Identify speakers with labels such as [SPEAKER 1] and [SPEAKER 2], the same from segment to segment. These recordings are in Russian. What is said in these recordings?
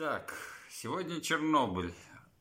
[SPEAKER 1] Так, сегодня Чернобыль.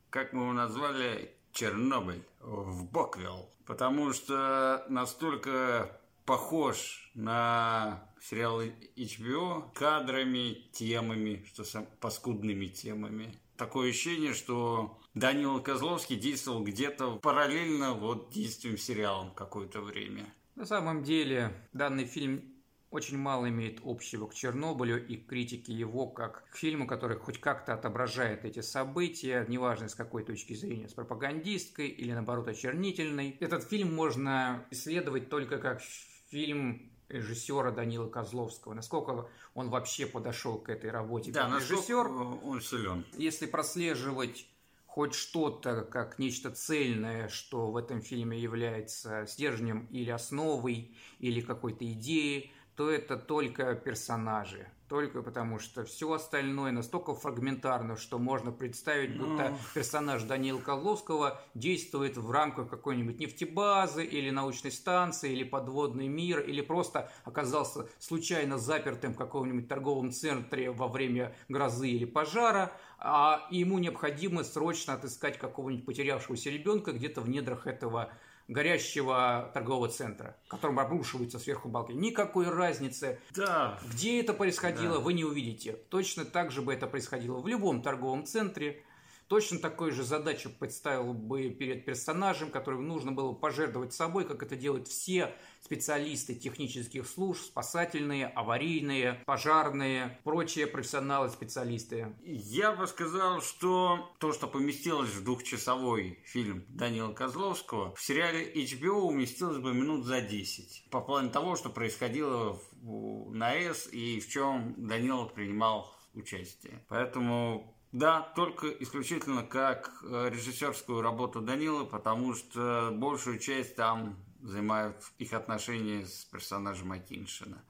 [SPEAKER 1] Как мы его назвали? Чернобыль в Боквилл. Потому что настолько похож на сериал HBO кадрами, темами, что сам, паскудными темами. Такое ощущение, что Данил Козловский действовал где-то параллельно вот действием сериалом какое-то время.
[SPEAKER 2] На самом деле, данный фильм очень мало имеет общего к Чернобылю и критике его как к фильму, который хоть как-то отображает эти события, неважно с какой точки зрения, с пропагандистской или наоборот очернительной. Этот фильм можно исследовать только как фильм режиссера Данила Козловского, насколько он вообще подошел к этой работе
[SPEAKER 1] да,
[SPEAKER 2] как режиссер.
[SPEAKER 1] он силен.
[SPEAKER 2] Если прослеживать хоть что-то как нечто цельное, что в этом фильме является стержнем или основой, или какой-то идеей, то это только персонажи. Только потому, что все остальное настолько фрагментарно, что можно представить, будто ну... персонаж Даниила Козловского действует в рамках какой-нибудь нефтебазы или научной станции, или подводный мир, или просто оказался случайно запертым в каком-нибудь торговом центре во время грозы или пожара, а ему необходимо срочно отыскать какого-нибудь потерявшегося ребенка где-то в недрах этого горящего торгового центра, которым обрушиваются сверху балки. Никакой разницы,
[SPEAKER 1] да.
[SPEAKER 2] где это происходило, да. вы не увидите. Точно так же бы это происходило в любом торговом центре, Точно такой же задачу представил бы перед персонажем, которым нужно было пожертвовать собой, как это делают все специалисты технических служб, спасательные, аварийные, пожарные, прочие профессионалы-специалисты.
[SPEAKER 1] Я бы сказал, что то, что поместилось в двухчасовой фильм Данила Козловского, в сериале HBO уместилось бы минут за 10. По плану того, что происходило на С и в чем Данила принимал участие. Поэтому да, только исключительно как э, режиссерскую работу Данила, потому что большую часть там занимают их отношения с персонажем Акиншина.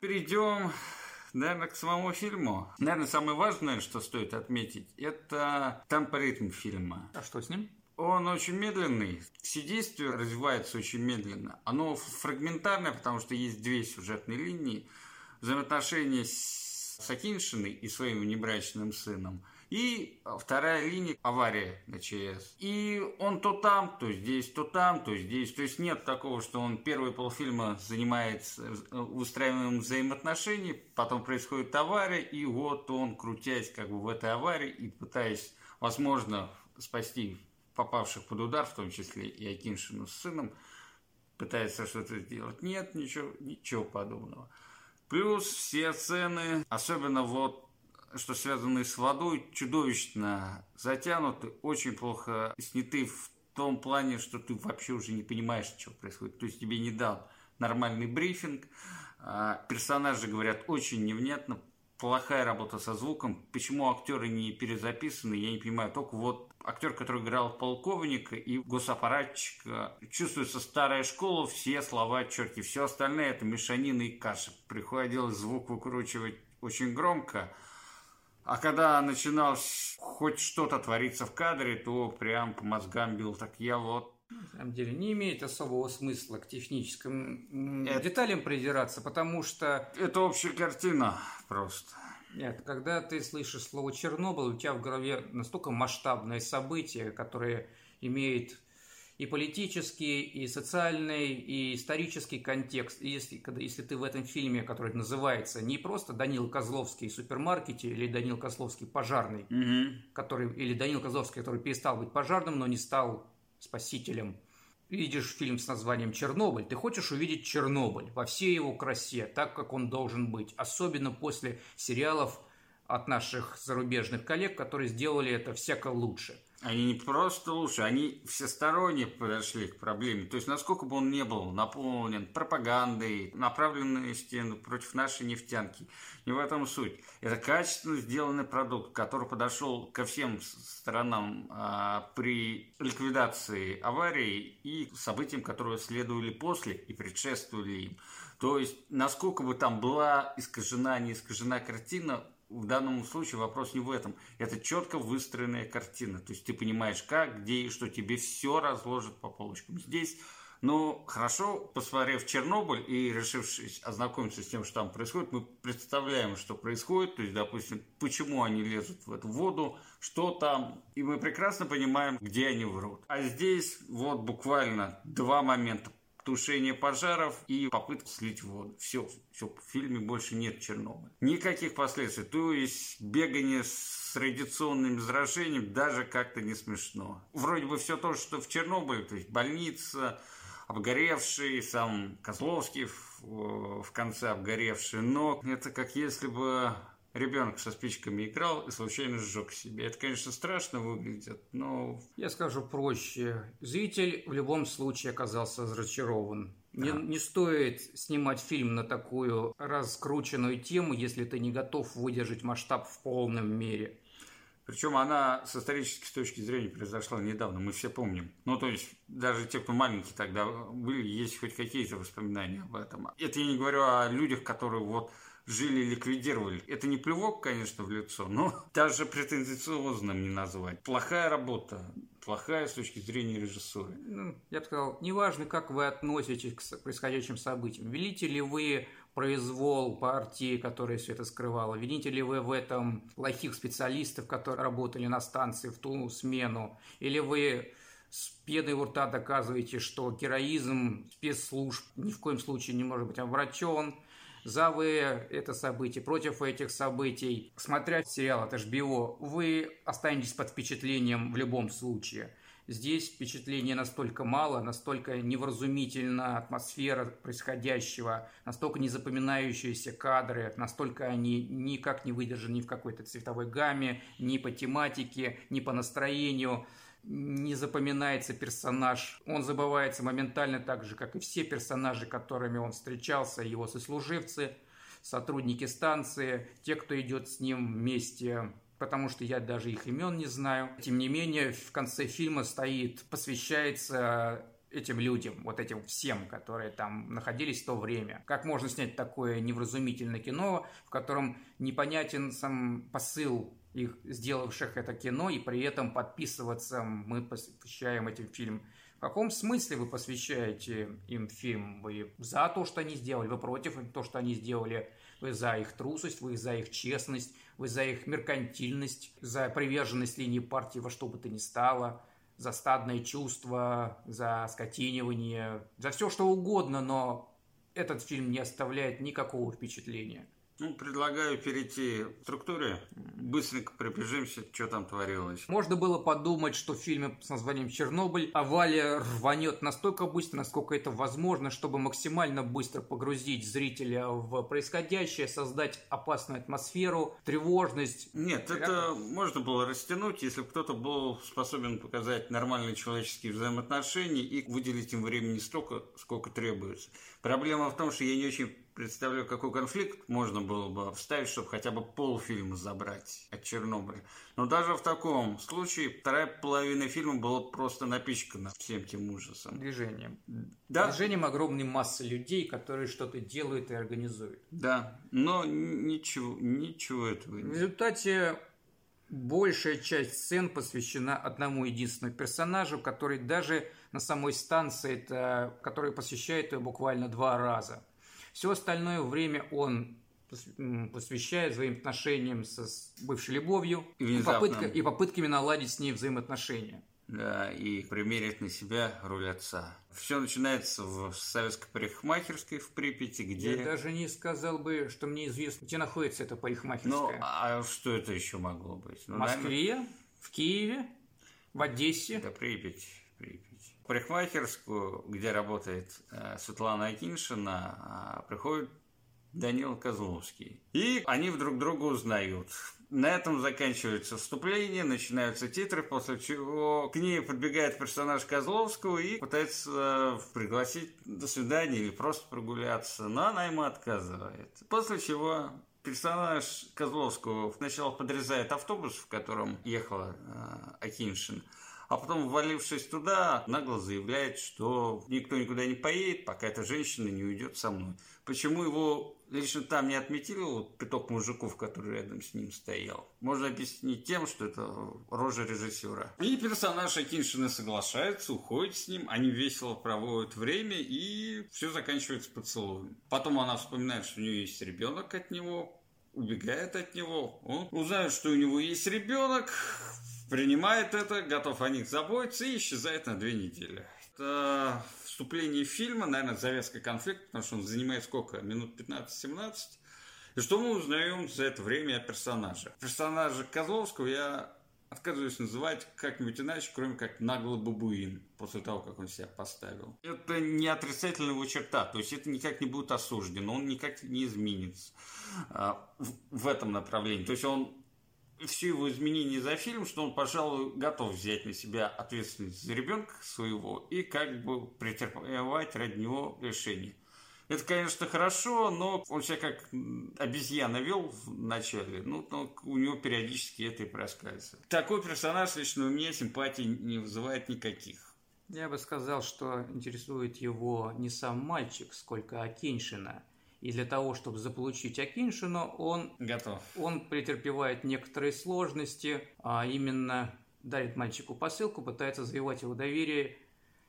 [SPEAKER 1] Перейдем, наверное, к самому фильму. Наверное, самое важное, что стоит отметить, это темпоритм фильма.
[SPEAKER 2] А что с ним?
[SPEAKER 1] Он очень медленный, все действия развиваются очень медленно. Оно фрагментарное, потому что есть две сюжетные линии. Взаимоотношения с с Акиншиной и своим внебрачным сыном. И вторая линия – авария на ЧС. И он то там, то здесь, то там, то здесь. То есть нет такого, что он первый полфильма занимается устраиванием взаимоотношений, потом происходит авария, и вот он, крутясь как бы в этой аварии и пытаясь, возможно, спасти попавших под удар, в том числе и Акиншину с сыном, пытается что-то сделать. Нет, ничего, ничего подобного. Плюс все цены, особенно вот что связаны с водой, чудовищно затянуты, очень плохо сняты в том плане, что ты вообще уже не понимаешь, что происходит. То есть тебе не дал нормальный брифинг, а, персонажи говорят очень невнятно, плохая работа со звуком. Почему актеры не перезаписаны, я не понимаю. Только вот актер, который играл полковника и госаппаратчика, чувствуется старая школа, все слова черти, все остальное это мешанина и каша. Приходилось звук выкручивать очень громко. А когда начинал хоть что-то твориться в кадре, то прям по мозгам бил. Так я вот
[SPEAKER 2] на самом деле не имеет особого смысла к техническим это... деталям придираться, потому что...
[SPEAKER 1] Это общая картина просто.
[SPEAKER 2] Нет, когда ты слышишь слово Чернобыль, у тебя в голове настолько масштабное событие, которое имеет и политический, и социальный, и исторический контекст. И если, когда, если ты в этом фильме, который называется не просто Данил Козловский в супермаркете или Данил Козловский пожарный,
[SPEAKER 1] угу.
[SPEAKER 2] который, или Данил Козловский, который перестал быть пожарным, но не стал спасителем. Видишь фильм с названием «Чернобыль», ты хочешь увидеть Чернобыль во всей его красе, так, как он должен быть. Особенно после сериалов от наших зарубежных коллег, которые сделали это всяко лучше –
[SPEAKER 1] они не просто лучше, они всесторонне подошли к проблеме. То есть, насколько бы он не был наполнен пропагандой, направленностью против нашей нефтянки, не в этом суть. Это качественно сделанный продукт, который подошел ко всем сторонам а, при ликвидации аварии и событиям, которые следовали после и предшествовали им. То есть, насколько бы там была искажена, не искажена картина, в данном случае вопрос не в этом. Это четко выстроенная картина. То есть ты понимаешь, как, где и что тебе все разложат по полочкам. Здесь Но хорошо, посмотрев Чернобыль и решившись ознакомиться с тем, что там происходит, мы представляем, что происходит, то есть, допустим, почему они лезут в эту воду, что там, и мы прекрасно понимаем, где они врут. А здесь вот буквально два момента тушение пожаров и попытка слить воду. Все, все, в фильме больше нет Чернобыля. Никаких последствий. То есть бегание с радиационным заражением даже как-то не смешно. Вроде бы все то, что в Чернобыле, то есть больница, обгоревший, сам Козловский в, в конце обгоревший, но это как если бы ребенок со спичками играл и случайно сжег себе. Это, конечно, страшно выглядит, но...
[SPEAKER 2] Я скажу проще. Зритель в любом случае оказался разочарован. Да. Не, не стоит снимать фильм на такую раскрученную тему, если ты не готов выдержать масштаб в полном мере.
[SPEAKER 1] Причем она с исторической точки зрения произошла недавно, мы все помним. Ну, то есть, даже те, кто маленькие тогда были, есть хоть какие-то воспоминания об этом. Это я не говорю о людях, которые вот жили ликвидировали. Это не плевок, конечно, в лицо, но даже претенциозным не назвать. Плохая работа, плохая с точки зрения режиссуры.
[SPEAKER 2] Ну, я бы сказал, неважно, как вы относитесь к происходящим событиям. Велите ли вы произвол партии, которая все это скрывала? Вините ли вы в этом плохих специалистов, которые работали на станции в ту смену? Или вы с пеной у рта доказываете, что героизм спецслужб ни в коем случае не может быть обращен? За вы это событие, против этих событий. Смотря сериал от HBO, вы останетесь под впечатлением в любом случае. Здесь впечатления настолько мало, настолько невразумительна атмосфера происходящего, настолько незапоминающиеся кадры, настолько они никак не выдержаны ни в какой-то цветовой гамме, ни по тематике, ни по настроению не запоминается персонаж. Он забывается моментально так же, как и все персонажи, которыми он встречался, его сослуживцы, сотрудники станции, те, кто идет с ним вместе потому что я даже их имен не знаю. Тем не менее, в конце фильма стоит, посвящается этим людям, вот этим всем, которые там находились в то время. Как можно снять такое невразумительное кино, в котором непонятен сам посыл их сделавших это кино, и при этом подписываться мы посвящаем этим фильм. В каком смысле вы посвящаете им фильм? Вы за то, что они сделали, вы против то, что они сделали, вы за их трусость, вы за их честность, вы за их меркантильность, за приверженность линии партии во что бы то ни стало, за стадное чувство, за скотинивание, за все что угодно, но этот фильм не оставляет никакого впечатления.
[SPEAKER 1] Ну, предлагаю перейти к структуре. Быстренько пробежимся, что там творилось.
[SPEAKER 2] Можно было подумать, что в фильме с названием «Чернобыль» авалия рванет настолько быстро, насколько это возможно, чтобы максимально быстро погрузить зрителя в происходящее, создать опасную атмосферу, тревожность.
[SPEAKER 1] Нет, это можно было растянуть, если кто-то был способен показать нормальные человеческие взаимоотношения и выделить им времени столько, сколько требуется. Проблема в том, что я не очень представляю, какой конфликт можно было бы вставить, чтобы хотя бы полфильма забрать от Чернобыля. Но даже в таком случае вторая половина фильма была просто напичкана всем тем ужасом.
[SPEAKER 2] Движением. Да. Движением огромной массы людей, которые что-то делают и организуют.
[SPEAKER 1] Да, но ничего, ничего этого
[SPEAKER 2] нет. В результате большая часть сцен посвящена одному единственному персонажу, который даже на самой станции, это, который посещает ее буквально два раза – все остальное время он посвящает своим отношениям со бывшей любовью и, попытка, и попытками наладить с ней взаимоотношения.
[SPEAKER 1] Да, и примерить на себя роль отца. Все начинается в советской парикмахерской в Припяти, где...
[SPEAKER 2] Я даже не сказал бы, что мне известно, где находится эта парикмахерская.
[SPEAKER 1] Ну, а что это еще могло быть?
[SPEAKER 2] Ну, в Москве, наверное... в Киеве, в Одессе.
[SPEAKER 1] Да, Припять, Припять парикмахерскую, где работает э, Светлана Акиншина, э, приходит Данил Козловский. И они друг друга узнают. На этом заканчивается вступление, начинаются титры, после чего к ней подбегает персонаж Козловского и пытается э, пригласить до свидания или просто прогуляться, но она ему отказывает. После чего персонаж Козловского сначала подрезает автобус, в котором ехала э, Акиншин, а потом, ввалившись туда, нагло заявляет, что никто никуда не поедет, пока эта женщина не уйдет со мной. Почему его лично там не отметили вот пяток мужиков, который рядом с ним стоял? Можно объяснить тем, что это рожа режиссера. И персонаж Акиншина соглашается, уходит с ним, они весело проводят время, и все заканчивается поцелуем. Потом она вспоминает, что у нее есть ребенок от него, убегает от него. Он узнает, что у него есть ребенок, принимает это, готов о них заботиться и исчезает на две недели. Это вступление фильма, наверное, завязка конфликта, потому что он занимает сколько? Минут 15-17. И что мы узнаем за это время о персонаже? Персонажа Козловского я отказываюсь называть как-нибудь иначе, кроме как наглый бабуин, после того, как он себя поставил. Это не отрицательная его черта, то есть это никак не будет осуждено, он никак не изменится а, в, в этом направлении. То есть он все его изменения за фильм, что он, пожалуй, готов взять на себя ответственность за ребенка своего и как бы претерпевать ради него решение. Это, конечно, хорошо, но он себя как обезьяна вел в начале, ну, но у него периодически это и проскальзывает. Такой персонаж лично у меня симпатии не вызывает никаких.
[SPEAKER 2] Я бы сказал, что интересует его не сам мальчик, сколько Акиншина. И для того, чтобы заполучить Акиншину, он,
[SPEAKER 1] Готов.
[SPEAKER 2] он претерпевает некоторые сложности, а именно дарит мальчику посылку, пытается завоевать его доверие,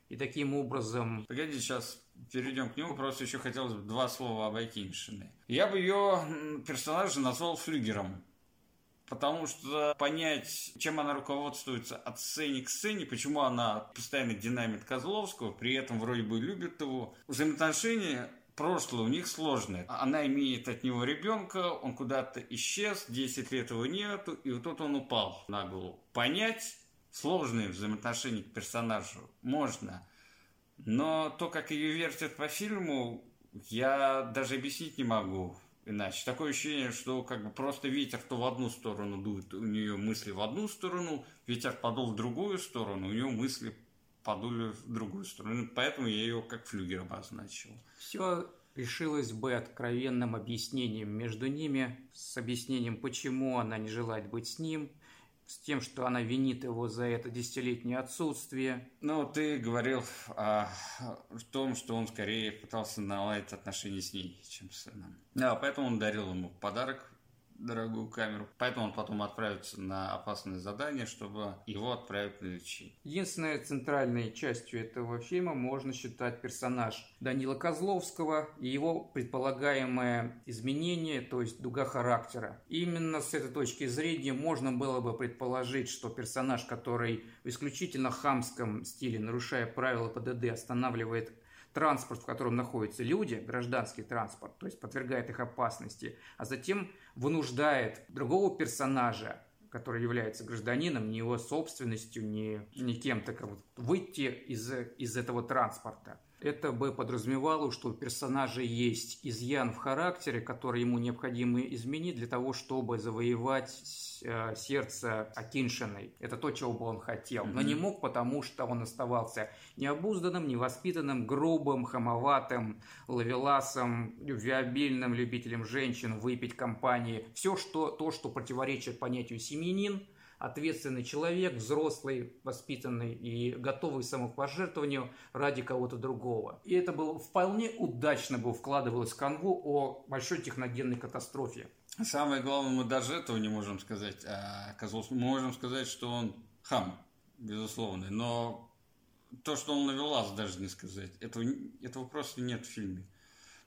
[SPEAKER 2] и таким образом...
[SPEAKER 1] Погоди, сейчас перейдем к нему, просто еще хотелось бы два слова об Акиншине. Я бы ее персонажа назвал флюгером. Потому что понять, чем она руководствуется от сцены к сцене, почему она постоянно динамит Козловского, при этом вроде бы любит его. Взаимоотношения прошлое у них сложное. Она имеет от него ребенка, он куда-то исчез, 10 лет его нету, и вот тут он упал на голову. Понять сложные взаимоотношения к персонажу можно, но то, как ее вертят по фильму, я даже объяснить не могу иначе. Такое ощущение, что как бы просто ветер то в одну сторону дует, у нее мысли в одну сторону, ветер подул в другую сторону, у нее мысли подули в другую сторону. Поэтому я ее как флюгер обозначил.
[SPEAKER 2] Все решилось бы откровенным объяснением между ними, с объяснением, почему она не желает быть с ним, с тем, что она винит его за это десятилетнее отсутствие.
[SPEAKER 1] Ну, ты говорил о, о том, что он скорее пытался наладить отношения с ней, чем с сыном. Да, поэтому он дарил ему подарок дорогую камеру. Поэтому он потом отправится на опасное задание, чтобы его отправить на лечение.
[SPEAKER 2] Единственной центральной частью этого фильма можно считать персонаж Данила Козловского и его предполагаемое изменение, то есть дуга характера. Именно с этой точки зрения можно было бы предположить, что персонаж, который в исключительно хамском стиле, нарушая правила ПДД, останавливает транспорт, в котором находятся люди, гражданский транспорт, то есть подвергает их опасности, а затем вынуждает другого персонажа, который является гражданином, не его собственностью, не, не кем-то, как выйти из, из этого транспорта. Это бы подразумевало, что у персонажа есть изъян в характере, который ему необходимо изменить для того, чтобы завоевать э, сердце Акиншиной. Это то, чего бы он хотел. Но не мог, потому что он оставался необузданным, невоспитанным, грубым, хамоватым, ловеласом, любвеобильным любителем женщин, выпить компании. Все что, то, что противоречит понятию семьянин – ответственный человек, взрослый, воспитанный и готовый к самопожертвованию ради кого-то другого. И это было вполне удачно бы вкладывалось в канву о большой техногенной катастрофе.
[SPEAKER 1] Самое главное, мы даже этого не можем сказать о Козловском. Мы можем сказать, что он хам, безусловно, но то, что он навелась, даже не сказать. Этого, этого просто нет в фильме.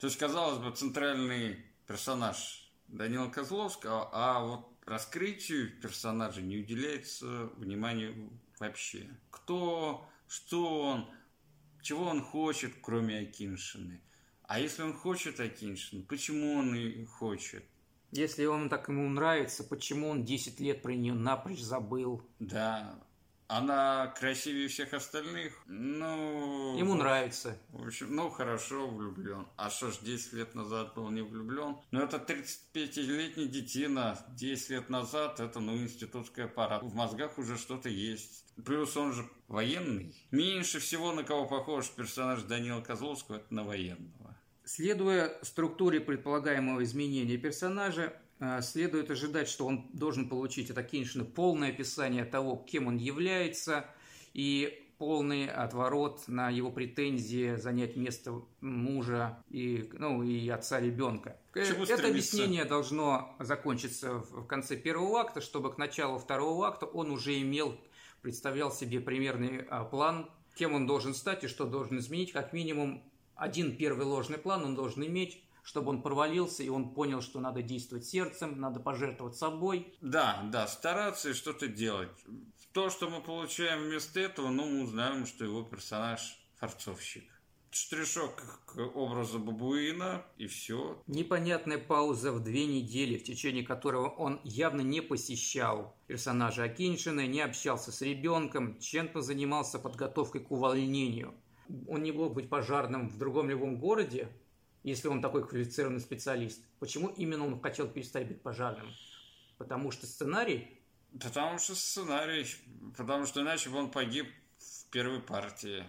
[SPEAKER 1] То есть, казалось бы, центральный персонаж Данила Козловского, а вот раскрытию персонажа не уделяется внимания вообще. Кто, что он, чего он хочет, кроме Акиншины. А если он хочет Акиншину, почему он и хочет?
[SPEAKER 2] Если он так ему нравится, почему он 10 лет про нее напрочь забыл?
[SPEAKER 1] Да, она красивее всех остальных? Ну...
[SPEAKER 2] Ему нравится.
[SPEAKER 1] В общем, ну, хорошо, влюблен. А что ж, 10 лет назад был не влюблен? Ну, это 35-летний детина. 10 лет назад это, ну, институтская пара. В мозгах уже что-то есть. Плюс он же военный. Меньше всего на кого похож персонаж Данила Козловского, это на военного.
[SPEAKER 2] Следуя структуре предполагаемого изменения персонажа, следует ожидать, что он должен получить от Акиншина полное описание того, кем он является, и полный отворот на его претензии занять место мужа и, ну, и отца ребенка. Чему Это стремиться? объяснение должно закончиться в конце первого акта, чтобы к началу второго акта он уже имел, представлял себе примерный а, план, кем он должен стать и что должен изменить. Как минимум один первый ложный план он должен иметь, чтобы он провалился, и он понял, что надо действовать сердцем, надо пожертвовать собой.
[SPEAKER 1] Да, да, стараться и что-то делать. То, что мы получаем вместо этого, ну, мы узнаем, что его персонаж форцовщик. Штришок к образу бабуина, и все.
[SPEAKER 2] Непонятная пауза в две недели, в течение которого он явно не посещал персонажа Акиншина, не общался с ребенком, чем-то занимался подготовкой к увольнению. Он не мог быть пожарным в другом любом городе, если он такой квалифицированный специалист. Почему именно он хотел перестать быть пожарным? Потому что сценарий
[SPEAKER 1] Потому что сценарий, потому что иначе бы он погиб в первой партии.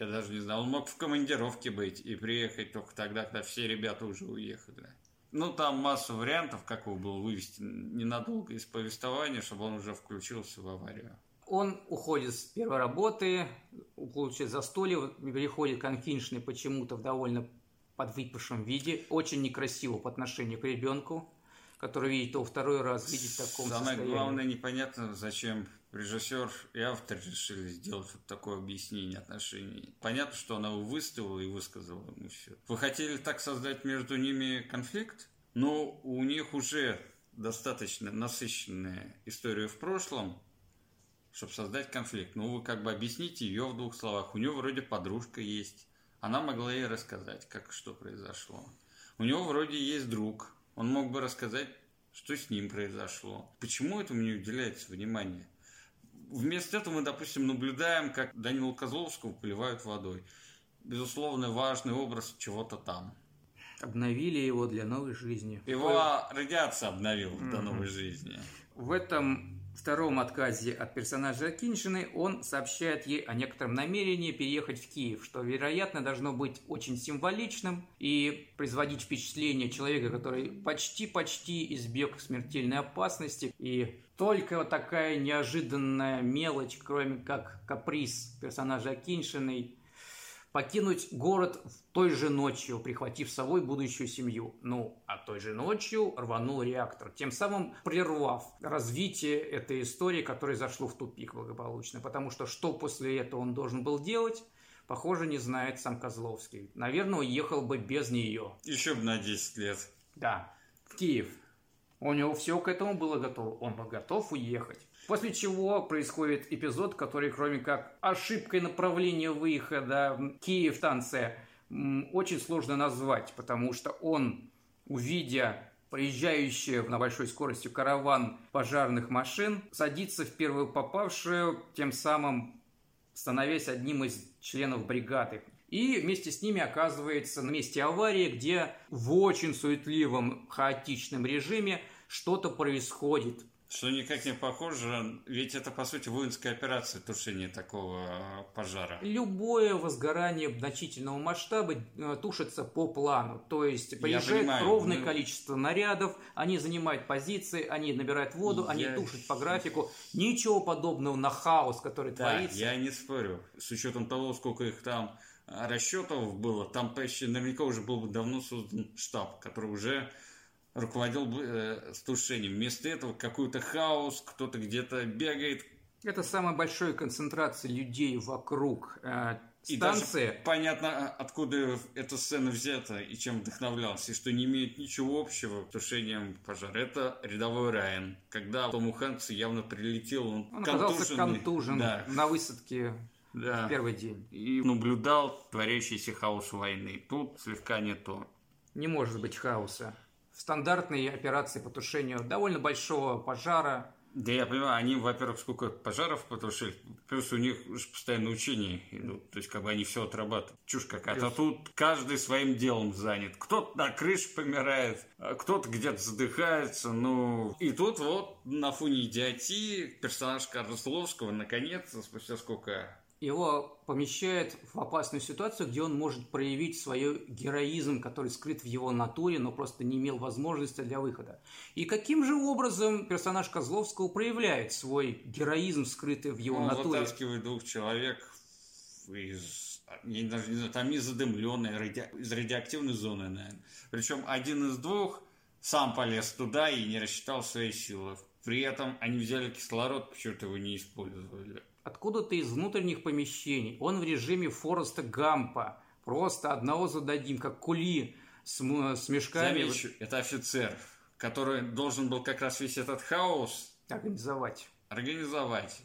[SPEAKER 1] Я даже не знал, он мог в командировке быть и приехать только тогда, когда все ребята уже уехали. Ну, там масса вариантов, как его было вывести ненадолго из повествования, чтобы он уже включился в аварию.
[SPEAKER 2] Он уходит с первой работы, получает застолье, переходит к почему-то в довольно подвыпившем виде, очень некрасиво по отношению к ребенку который видит его второй раз, видит в таком
[SPEAKER 1] Самое
[SPEAKER 2] состоянии.
[SPEAKER 1] главное, непонятно, зачем режиссер и автор решили сделать вот такое объяснение отношений. Понятно, что она его выставила и высказала ему все. Вы хотели так создать между ними конфликт? Но у них уже достаточно насыщенная история в прошлом, чтобы создать конфликт. Ну, вы как бы объясните ее в двух словах. У нее вроде подружка есть. Она могла ей рассказать, как что произошло. У него вроде есть друг, он мог бы рассказать, что с ним произошло. Почему этому не уделяется внимание? Вместо этого мы, допустим, наблюдаем, как Данила Козловского поливают водой. Безусловно, важный образ чего-то там.
[SPEAKER 2] Обновили его для новой жизни.
[SPEAKER 1] Его радиация обновила mm-hmm. до новой жизни.
[SPEAKER 2] В этом втором отказе от персонажа Киншины он сообщает ей о некотором намерении переехать в Киев, что, вероятно, должно быть очень символичным и производить впечатление человека, который почти-почти избег смертельной опасности. И только вот такая неожиданная мелочь, кроме как каприз персонажа Киншиной, покинуть город той же ночью, прихватив с собой будущую семью. Ну, а той же ночью рванул реактор, тем самым прервав развитие этой истории, которая зашло в тупик благополучно. Потому что что после этого он должен был делать, похоже, не знает сам Козловский. Наверное, уехал бы без нее.
[SPEAKER 1] Еще бы на 10 лет.
[SPEAKER 2] Да, в Киев. У него все к этому было готово. Он был готов уехать. После чего происходит эпизод, который, кроме как ошибкой направления выхода Киев-станция, очень сложно назвать, потому что он, увидя проезжающий на большой скорости караван пожарных машин, садится в первую попавшую, тем самым становясь одним из членов бригады. И вместе с ними оказывается на месте аварии, где в очень суетливом, хаотичном режиме что-то происходит.
[SPEAKER 1] Что никак не похоже, ведь это, по сути, воинская операция тушения такого а, пожара.
[SPEAKER 2] Любое возгорание значительного масштаба э, тушится по плану. То есть приезжает ровное ну... количество нарядов, они занимают позиции, они набирают воду, я... они тушат по графику. Ничего подобного на хаос, который
[SPEAKER 1] да,
[SPEAKER 2] творится.
[SPEAKER 1] я не спорю. С учетом того, сколько их там а, расчетов было, там почти наверняка уже был бы давно создан штаб, который уже руководил э, с тушением. Вместо этого какой-то хаос, кто-то где-то бегает.
[SPEAKER 2] Это самая большая концентрация людей вокруг э, станции. И даже
[SPEAKER 1] понятно, а, откуда эта сцена взята и чем вдохновлялся, и что не имеет ничего общего с тушением пожара. Это рядовой Райан. Когда Тому Хэнксу явно прилетел, он,
[SPEAKER 2] он оказался контужен да. на высадке да. в первый день.
[SPEAKER 1] И наблюдал творящийся хаос войны. Тут слегка не то.
[SPEAKER 2] Не может быть хаоса стандартные операции по тушению довольно большого пожара.
[SPEAKER 1] Да я понимаю, они, во-первых, сколько пожаров потушили, плюс у них уже постоянно учения идут, то есть как бы они все отрабатывают. Чушь какая-то. А тут каждый своим делом занят. Кто-то на крыше помирает, а кто-то где-то задыхается, ну... И тут вот на фоне идиотии персонаж Карлословского наконец, спустя сколько
[SPEAKER 2] его помещает в опасную ситуацию, где он может проявить свой героизм, который скрыт в его натуре, но просто не имел возможности для выхода. И каким же образом персонаж Козловского проявляет свой героизм, скрытый в его
[SPEAKER 1] Он
[SPEAKER 2] натуре?
[SPEAKER 1] вытаскивает двух человек из, я даже не знаю, там из задымленной, из радиоактивной зоны, наверное. Причем один из двух сам полез туда и не рассчитал свои силы. При этом они взяли кислород, почему-то его не использовали.
[SPEAKER 2] Откуда-то из внутренних помещений. Он в режиме Фореста Гампа. Просто одного зададим, как кули с, с мешками.
[SPEAKER 1] Замечу, это офицер, который должен был как раз весь этот хаос
[SPEAKER 2] Организовать.
[SPEAKER 1] организовать.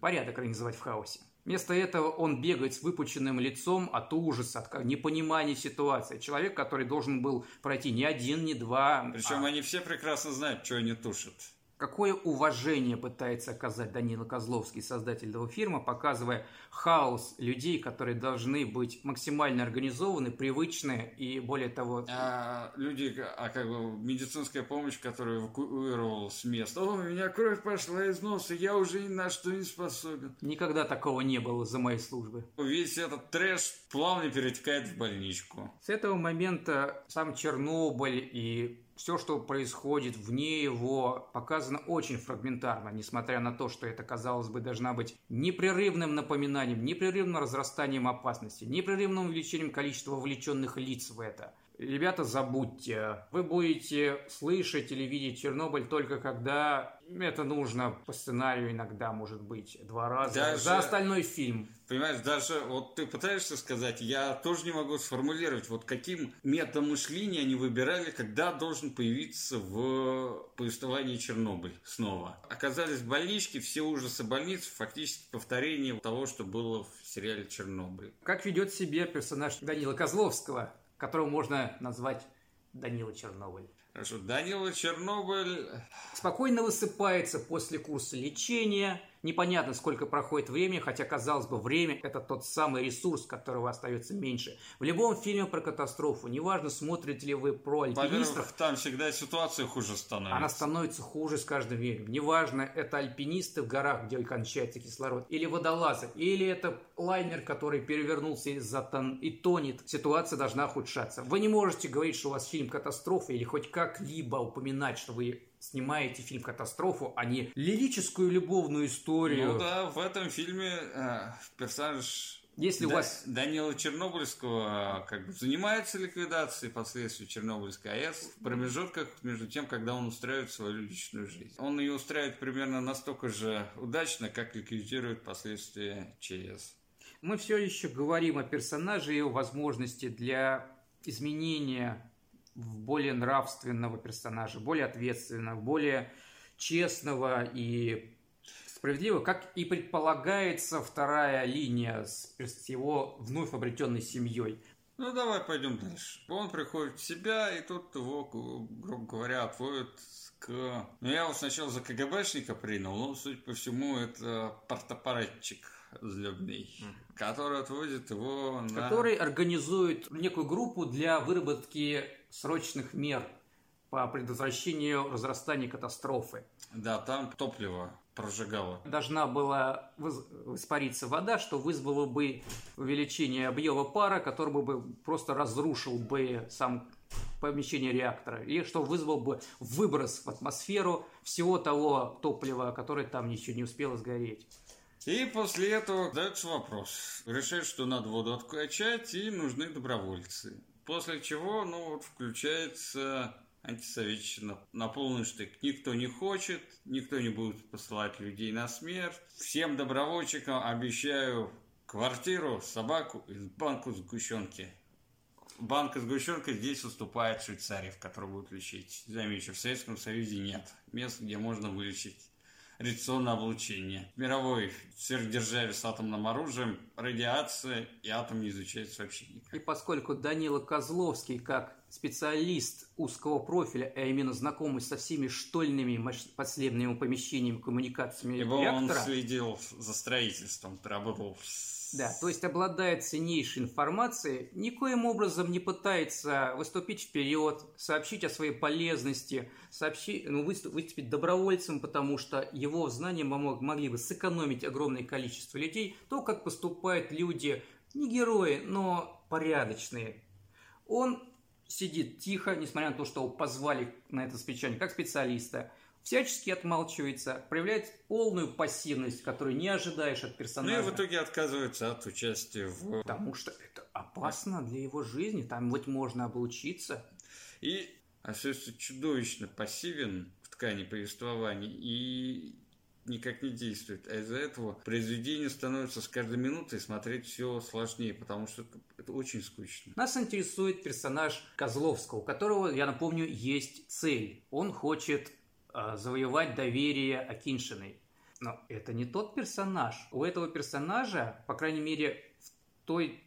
[SPEAKER 2] Порядок организовать в хаосе. Вместо этого он бегает с выпученным лицом от ужаса, от непонимания ситуации. Человек, который должен был пройти не один, не два.
[SPEAKER 1] Причем
[SPEAKER 2] а
[SPEAKER 1] они все прекрасно знают, что они тушат.
[SPEAKER 2] Какое уважение пытается оказать Данила Козловский, создатель этого фильма, показывая хаос людей, которые должны быть максимально организованы, привычны и, более того,
[SPEAKER 1] А люди, а как бы медицинская помощь, которая эвакуировала с места. О, у меня кровь пошла из носа, я уже ни на что не способен.
[SPEAKER 2] никогда такого не было за моей службы.
[SPEAKER 1] Весь этот трэш плавно перетекает в больничку.
[SPEAKER 2] С этого момента сам Чернобыль и все, что происходит вне его, показано очень фрагментарно, несмотря на то, что это, казалось бы, должна быть непрерывным напоминанием, непрерывным разрастанием опасности, непрерывным увеличением количества вовлеченных лиц в это. Ребята, забудьте. Вы будете слышать или видеть Чернобыль только когда это нужно по сценарию иногда, может быть, два раза.
[SPEAKER 1] Даже-
[SPEAKER 2] За остальной фильм.
[SPEAKER 1] Понимаешь, даже вот ты пытаешься сказать, я тоже не могу сформулировать, вот каким методом мышления они выбирали, когда должен появиться в повествовании Чернобыль снова. Оказались в больничке, все ужасы больниц, фактически повторение того, что было в сериале Чернобыль.
[SPEAKER 2] Как ведет себя персонаж Данила Козловского, которого можно назвать Данила Чернобыль?
[SPEAKER 1] Хорошо, Данила Чернобыль,
[SPEAKER 2] Спокойно высыпается после курса лечения. Непонятно, сколько проходит времени, хотя, казалось бы, время – это тот самый ресурс, которого остается меньше. В любом фильме про катастрофу, неважно, смотрите ли вы про альпинистов,
[SPEAKER 1] там всегда ситуация хуже становится.
[SPEAKER 2] она становится хуже с каждым фильмом. Неважно, это альпинисты в горах, где кончается кислород, или водолазы, или это лайнер, который перевернулся из-за тон и тонет. Ситуация должна ухудшаться. Вы не можете говорить, что у вас фильм катастрофа, или хоть как-либо упоминать, что вы снимаете фильм катастрофу, а не лирическую любовную историю.
[SPEAKER 1] Ну да, в этом фильме э, персонаж
[SPEAKER 2] Если у
[SPEAKER 1] Да-
[SPEAKER 2] вас
[SPEAKER 1] Данила Чернобыльского э, как бы занимается ликвидацией последствий Чернобыльской АЭС в промежутках между тем, когда он устраивает свою личную жизнь. Он ее устраивает примерно настолько же удачно, как ликвидирует последствия ЧС.
[SPEAKER 2] Мы все еще говорим о персонаже и его возможности для изменения в более нравственного персонажа, более ответственного, более честного и справедливого, как и предполагается вторая линия с его вновь обретенной семьей.
[SPEAKER 1] Ну, давай пойдем дальше. Он приходит в себя, и тут его, грубо говоря, отводят к... Ну, я его сначала за КГБшника принял, но, судя по всему, это партапаратчик злобный, который отводит его на...
[SPEAKER 2] который организует некую группу для выработки срочных мер по предотвращению разрастания катастрофы.
[SPEAKER 1] Да, там топливо прожигало.
[SPEAKER 2] должна была испариться вода, что вызвало бы увеличение объема пара, который бы просто разрушил бы сам помещение реактора, и что вызвал бы выброс в атмосферу всего того топлива, которое там еще не успело сгореть.
[SPEAKER 1] И после этого задается вопрос. Решают, что надо воду откачать, и нужны добровольцы. После чего, ну, вот включается антисоветчина на полный штык. Никто не хочет, никто не будет посылать людей на смерть. Всем добровольчикам обещаю квартиру, собаку и банку сгущенки. Банка сгущенка здесь уступает Швейцарии, в которой будут лечить. Замечу, в Советском Союзе нет мест, где можно вылечить радиационное облучение. В мировой сверхдержаве с атомным оружием радиация и атом не изучается вообще никак.
[SPEAKER 2] И поскольку Данила Козловский, как специалист узкого профиля, а именно знакомый со всеми штольными подследными помещениями, коммуникациями
[SPEAKER 1] Ибо реактора. он следил за строительством, работал
[SPEAKER 2] да, то есть обладает ценнейшей информацией, никоим образом не пытается выступить вперед, сообщить о своей полезности, сообщить, ну, выступить добровольцем, потому что его знания могли бы сэкономить огромное количество людей, то, как поступают люди, не герои, но порядочные. Он сидит тихо, несмотря на то, что его позвали на это спичание как специалиста – всячески отмалчивается, проявляет полную пассивность, которую не ожидаешь от персонажа.
[SPEAKER 1] Ну и в итоге отказывается от участия в...
[SPEAKER 2] Потому что это опасно для его жизни, там вот можно облучиться.
[SPEAKER 1] И остается чудовищно пассивен в ткани повествования и никак не действует. А из-за этого произведение становится с каждой минутой смотреть все сложнее, потому что это, это очень скучно.
[SPEAKER 2] Нас интересует персонаж Козловского, у которого, я напомню, есть цель. Он хочет а, завоевать доверие Акиншиной. Но это не тот персонаж. У этого персонажа, по крайней мере, в той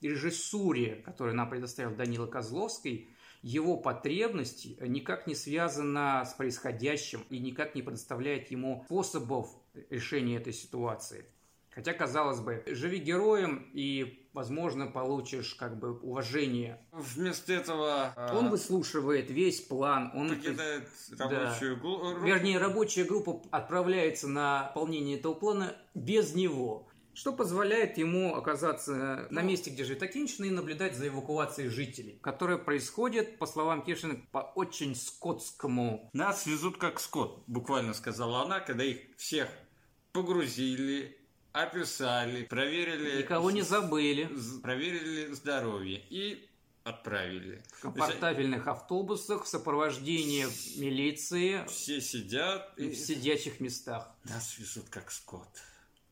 [SPEAKER 2] режиссуре, которую нам предоставил Данила Козловский, его потребность никак не связана с происходящим и никак не предоставляет ему способов решения этой ситуации. Хотя, казалось бы, живи героем и, возможно, получишь как бы уважение.
[SPEAKER 1] Вместо этого...
[SPEAKER 2] А, он выслушивает весь план. Он
[SPEAKER 1] покидает рабочую
[SPEAKER 2] да. группу. Вернее, рабочая группа отправляется на выполнение этого плана без него. Что позволяет ему оказаться на месте, где живет Акиншин, и наблюдать за эвакуацией жителей, которая происходит, по словам Кишина, по очень скотскому.
[SPEAKER 1] Нас везут как скот, буквально сказала она, когда их всех погрузили, описали, проверили...
[SPEAKER 2] Никого не забыли.
[SPEAKER 1] Проверили здоровье и отправили.
[SPEAKER 2] В комфортабельных автобусах в сопровождении милиции.
[SPEAKER 1] Все сидят.
[SPEAKER 2] И в сидячих местах.
[SPEAKER 1] Нас везут как скот.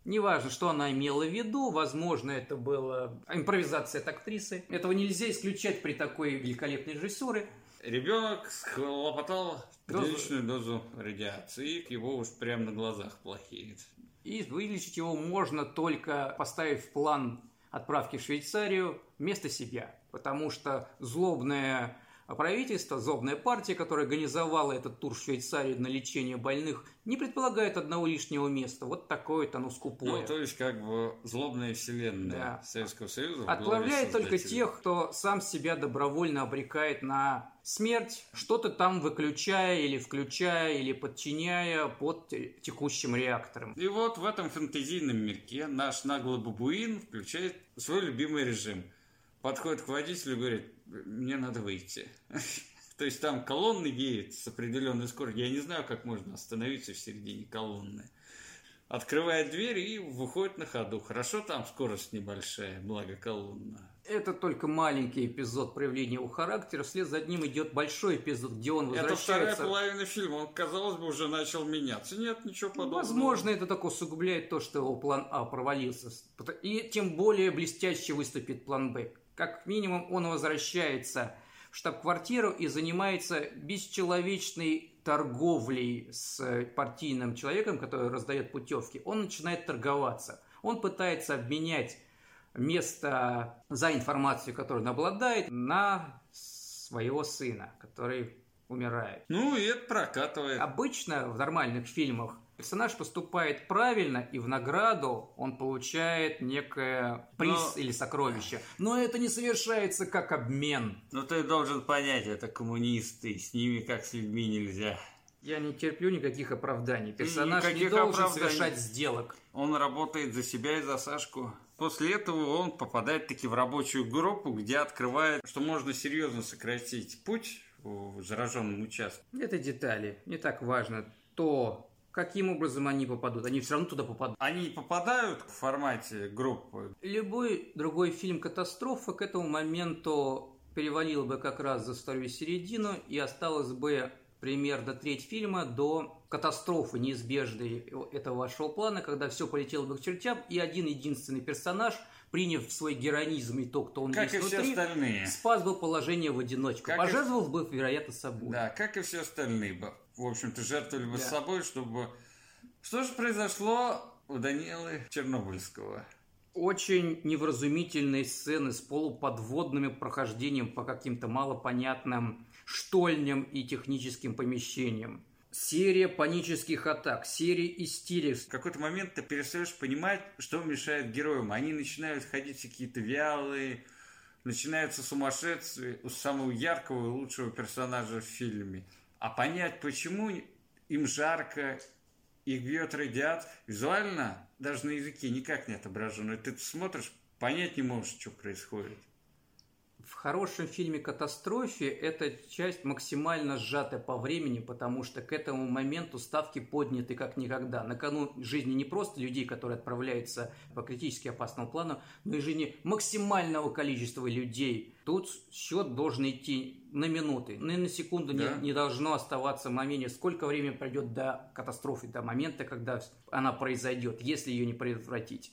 [SPEAKER 2] Неважно, что она имела в виду, возможно, это была импровизация от актрисы. Этого нельзя исключать при такой великолепной режиссуре.
[SPEAKER 1] Ребенок схлопотал приличную дозу радиации, его уж прямо на глазах плохеет.
[SPEAKER 2] И вылечить его можно только поставив план отправки в Швейцарию вместо себя. Потому что злобная правительство, злобная партия, которая организовала этот тур в Швейцарию на лечение больных, не предполагает одного лишнего места. Вот такое-то оно скупое.
[SPEAKER 1] Ну, то есть, как бы, злобная вселенная да. Советского Союза.
[SPEAKER 2] Отправляет только тех, кто сам себя добровольно обрекает на смерть, что-то там выключая или включая, или подчиняя под текущим реактором.
[SPEAKER 1] И вот в этом фэнтезийном мирке наш наглый бабуин включает свой любимый режим. Подходит к водителю и говорит, мне надо выйти. То есть там колонны едет с определенной скоростью. Я не знаю, как можно остановиться в середине колонны. Открывает дверь и выходит на ходу. Хорошо, там скорость небольшая, благо колонна.
[SPEAKER 2] Это только маленький эпизод проявления его характера. Вслед за ним идет большой эпизод, где он возвращается...
[SPEAKER 1] Это вторая половина фильма. Он, казалось бы, уже начал меняться. Нет, ничего подобного.
[SPEAKER 2] Возможно, это только усугубляет то, что его план А провалился. И тем более блестяще выступит план Б. Как минимум, он возвращается в штаб-квартиру и занимается бесчеловечной торговлей с партийным человеком, который раздает путевки. Он начинает торговаться. Он пытается обменять место за информацию, которую он обладает, на своего сына, который умирает.
[SPEAKER 1] Ну, и это прокатывает.
[SPEAKER 2] Обычно в нормальных фильмах персонаж поступает правильно, и в награду он получает некое приз Но... или сокровище. Но это не совершается как обмен.
[SPEAKER 1] Ну, ты должен понять, это коммунисты, с ними как с людьми нельзя.
[SPEAKER 2] Я не терплю никаких оправданий. Персонаж никаких не должен оправданий. совершать сделок.
[SPEAKER 1] Он работает за себя и за Сашку. После этого он попадает таки в рабочую группу, где открывает, что можно серьезно сократить путь в зараженном участке.
[SPEAKER 2] Это детали. Не так важно то, Каким образом они попадут? Они все равно туда попадут.
[SPEAKER 1] Они попадают в формате группы.
[SPEAKER 2] Любой другой фильм «Катастрофа» к этому моменту перевалил бы как раз за вторую середину и осталось бы примерно треть фильма до катастрофы неизбежной этого вашего плана, когда все полетело бы к чертям, и один единственный персонаж, приняв свой героинизм и то, кто он
[SPEAKER 1] как есть и внутри, все остальные.
[SPEAKER 2] спас бы положение в одиночку, как пожертвовав и... бы, вероятно, собой.
[SPEAKER 1] Да, как и все остальные бы в общем-то, жертвовали бы да. собой, чтобы... Что же произошло у Данилы Чернобыльского?
[SPEAKER 2] Очень невразумительные сцены с полуподводными прохождением по каким-то малопонятным штольням и техническим помещениям. Серия панических атак, серия истерик.
[SPEAKER 1] В какой-то момент ты перестаешь понимать, что мешает героям. Они начинают ходить какие-то вялые, начинаются сумасшествия у самого яркого и лучшего персонажа в фильме. А понять, почему им жарко, их бьет радиация, визуально даже на языке никак не отображено. Ты смотришь, понять не можешь, что происходит
[SPEAKER 2] в хорошем фильме «Катастрофе» эта часть максимально сжатая по времени, потому что к этому моменту ставки подняты как никогда. На кону жизни не просто людей, которые отправляются по критически опасному плану, но и жизни максимального количества людей. Тут счет должен идти на минуты. Ни на секунду да. не, не должно оставаться в моменте, сколько времени пройдет до катастрофы, до момента, когда она произойдет, если ее не предотвратить.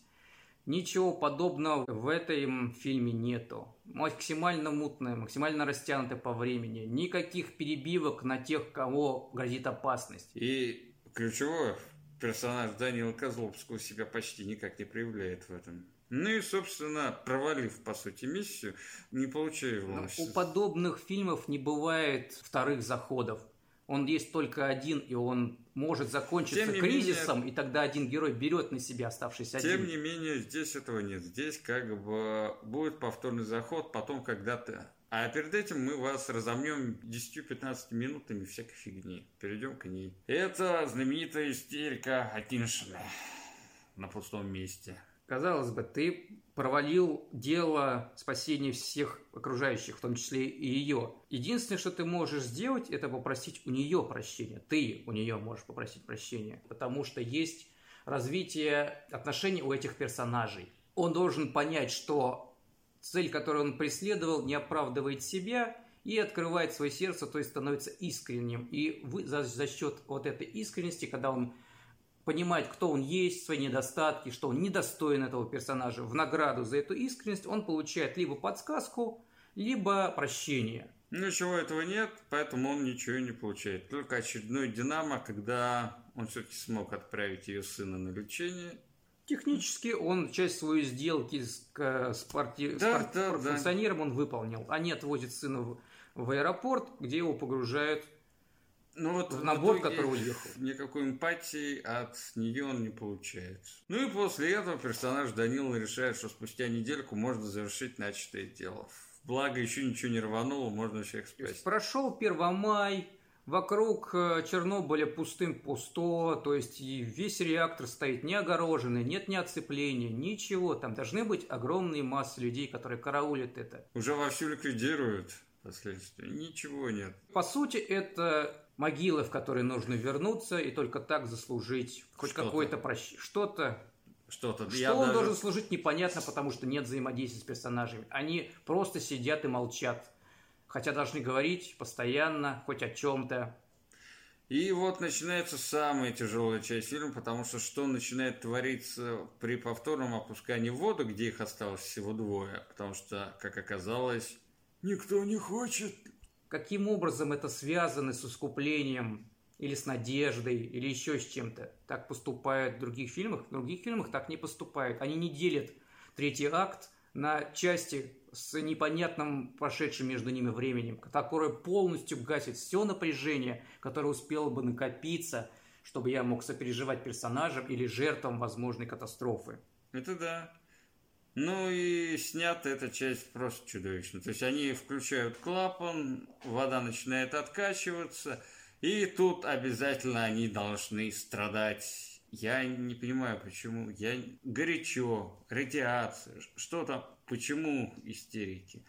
[SPEAKER 2] Ничего подобного в этом фильме нету. Максимально мутное, максимально растянутое по времени. Никаких перебивок на тех, кого грозит опасность.
[SPEAKER 1] И ключевой персонаж Данила Козловского себя почти никак не проявляет в этом. Ну и, собственно, провалив, по сути, миссию, не получая его.
[SPEAKER 2] У подобных фильмов не бывает вторых заходов он есть только один, и он может закончиться кризисом, менее, и тогда один герой берет на себя оставшийся
[SPEAKER 1] тем один. Тем не менее, здесь этого нет. Здесь как бы будет повторный заход, потом когда-то. А перед этим мы вас разомнем 10-15 минутами всякой фигни. Перейдем к ней. Это знаменитая истерика Атиншина на пустом месте.
[SPEAKER 2] Казалось бы, ты провалил дело спасения всех окружающих, в том числе и ее. Единственное, что ты можешь сделать, это попросить у нее прощения. Ты у нее можешь попросить прощения, потому что есть развитие отношений у этих персонажей. Он должен понять, что цель, которую он преследовал, не оправдывает себя и открывает свое сердце, то есть становится искренним. И вы, за, за счет вот этой искренности, когда он понимает, кто он есть, свои недостатки, что он недостоин этого персонажа. В награду за эту искренность он получает либо подсказку, либо прощение.
[SPEAKER 1] Ничего этого нет, поэтому он ничего не получает. Только очередной Динамо, когда он все-таки смог отправить ее сына на лечение.
[SPEAKER 2] Технически он часть своей сделки с, с, парти... да, с да, функционером да. он выполнил. Они отвозят сына в, в аэропорт, где его погружают ну вот в набор, который уехал.
[SPEAKER 1] Никакой эмпатии от нее он не получает. Ну и после этого персонаж Данила решает, что спустя недельку можно завершить начатое дело. Благо еще ничего не рвануло, можно всех спасти.
[SPEAKER 2] Прошел Первомай, вокруг э, Чернобыля пустым пусто, то есть и весь реактор стоит не огороженный, нет ни оцепления, ничего. Там должны быть огромные массы людей, которые караулят это.
[SPEAKER 1] Уже вовсю ликвидируют последствия. Ничего нет.
[SPEAKER 2] По сути, это могилы, в которые нужно вернуться и только так заслужить хоть какое-то прощение. Что-то что-то. Что он даже... должен служить, непонятно, потому что нет взаимодействия с персонажами. Они просто сидят и молчат. Хотя должны говорить постоянно, хоть о чем-то.
[SPEAKER 1] И вот начинается самая тяжелая часть фильма, потому что что начинает твориться при повторном опускании в воду, где их осталось всего двое, потому что, как оказалось, никто не хочет
[SPEAKER 2] каким образом это связано с искуплением или с надеждой, или еще с чем-то. Так поступают в других фильмах. В других фильмах так не поступают. Они не делят третий акт на части с непонятным прошедшим между ними временем, которое полностью гасит все напряжение, которое успело бы накопиться, чтобы я мог сопереживать персонажам или жертвам возможной катастрофы.
[SPEAKER 1] Это да. Ну и снята эта часть просто чудовищно. То есть они включают клапан, вода начинает откачиваться, и тут обязательно они должны страдать. Я не понимаю, почему. Я горячо, радиация, что там, почему истерики?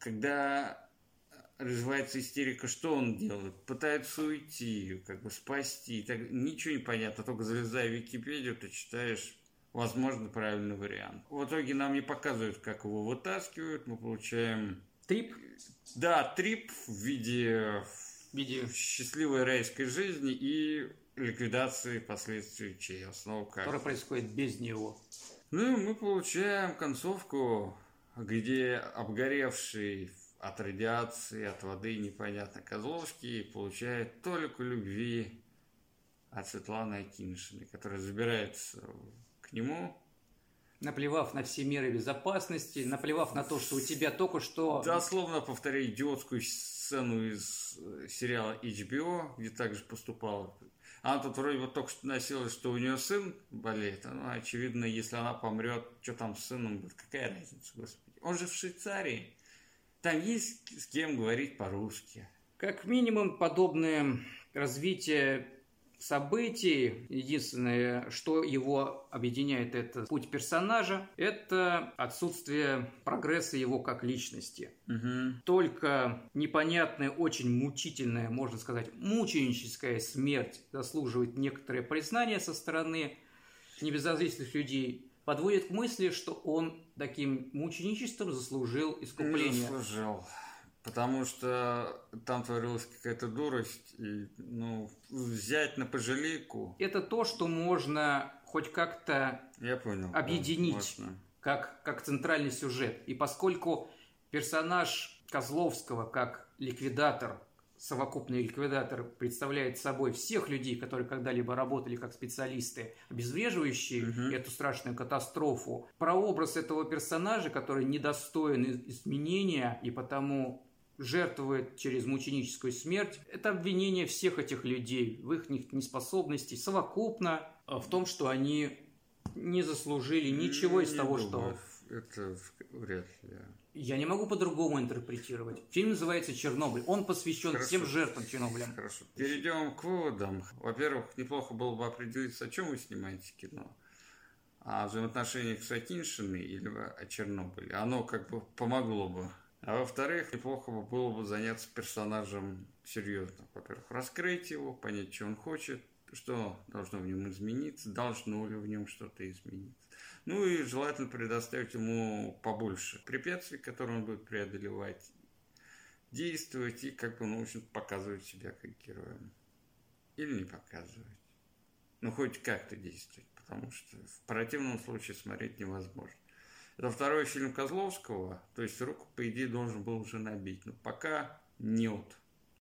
[SPEAKER 1] Когда развивается истерика, что он делает? Пытается уйти, как бы спасти. Так, ничего не понятно. Только залезая в Википедию, ты читаешь возможно, правильный вариант. В итоге нам не показывают, как его вытаскивают. Мы получаем...
[SPEAKER 2] Трип?
[SPEAKER 1] Да, трип в виде, в виде... счастливой райской жизни и ликвидации последствий, чьей
[SPEAKER 2] как. Которая происходит без него.
[SPEAKER 1] Ну, мы получаем концовку, где обгоревший от радиации, от воды непонятно Козловский получает только любви от Светланы Акиншиной, которая забирается нему.
[SPEAKER 2] наплевав на все меры безопасности, наплевав на то, что у тебя только что...
[SPEAKER 1] Дословно повторяю идиотскую сцену из э, сериала HBO, где также поступал. Она тут вроде бы только что носилась, что у нее сын болеет. Ну, очевидно, если она помрет, что там с сыном будет, какая разница, господи. Он же в Швейцарии. Там есть с кем говорить по-русски.
[SPEAKER 2] Как минимум, подобное развитие событий. Единственное, что его объединяет, это путь персонажа, это отсутствие прогресса его как личности.
[SPEAKER 1] Угу.
[SPEAKER 2] Только непонятная, очень мучительная, можно сказать, мученическая смерть заслуживает некоторое признание со стороны небезызвестных людей, подводит к мысли, что он таким мученичеством заслужил искупление.
[SPEAKER 1] заслужил. Потому что там творилась какая-то дурость, и, ну, взять на пожалейку...
[SPEAKER 2] Это то, что можно хоть как-то
[SPEAKER 1] Я понял,
[SPEAKER 2] объединить
[SPEAKER 1] да,
[SPEAKER 2] как, как центральный сюжет. И поскольку персонаж Козловского как ликвидатор, совокупный ликвидатор, представляет собой всех людей, которые когда-либо работали как специалисты, обезвреживающие
[SPEAKER 1] Мгм.
[SPEAKER 2] эту страшную катастрофу, прообраз этого персонажа, который недостоин изменения и потому жертвует через мученическую смерть, это обвинение всех этих людей в их не- неспособности совокупно а, в том, что они не заслужили ничего из
[SPEAKER 1] Не
[SPEAKER 2] того,
[SPEAKER 1] думаю,
[SPEAKER 2] что...
[SPEAKER 1] Это вряд ли.
[SPEAKER 2] Я не могу по-другому интерпретировать. Фильм называется «Чернобыль». Он посвящен
[SPEAKER 1] Хорошо.
[SPEAKER 2] всем жертвам Чернобыля.
[SPEAKER 1] Хорошо. Перейдем к выводам. Во-первых, неплохо было бы определиться, о чем вы снимаете кино. О взаимоотношениях с Акиншиной или о Чернобыле. Оно как бы помогло бы. А во-вторых, неплохо бы было бы заняться персонажем серьезно. Во-первых, раскрыть его, понять, что он хочет, что должно в нем измениться, должно ли в нем что-то измениться. Ну и желательно предоставить ему побольше препятствий, которые он будет преодолевать, действовать и как бы научно показывать себя как героем. Или не показывать. Ну, хоть как-то действовать, потому что в противном случае смотреть невозможно. Это второй фильм Козловского, то есть руку, по идее, должен был уже набить. Но пока нет.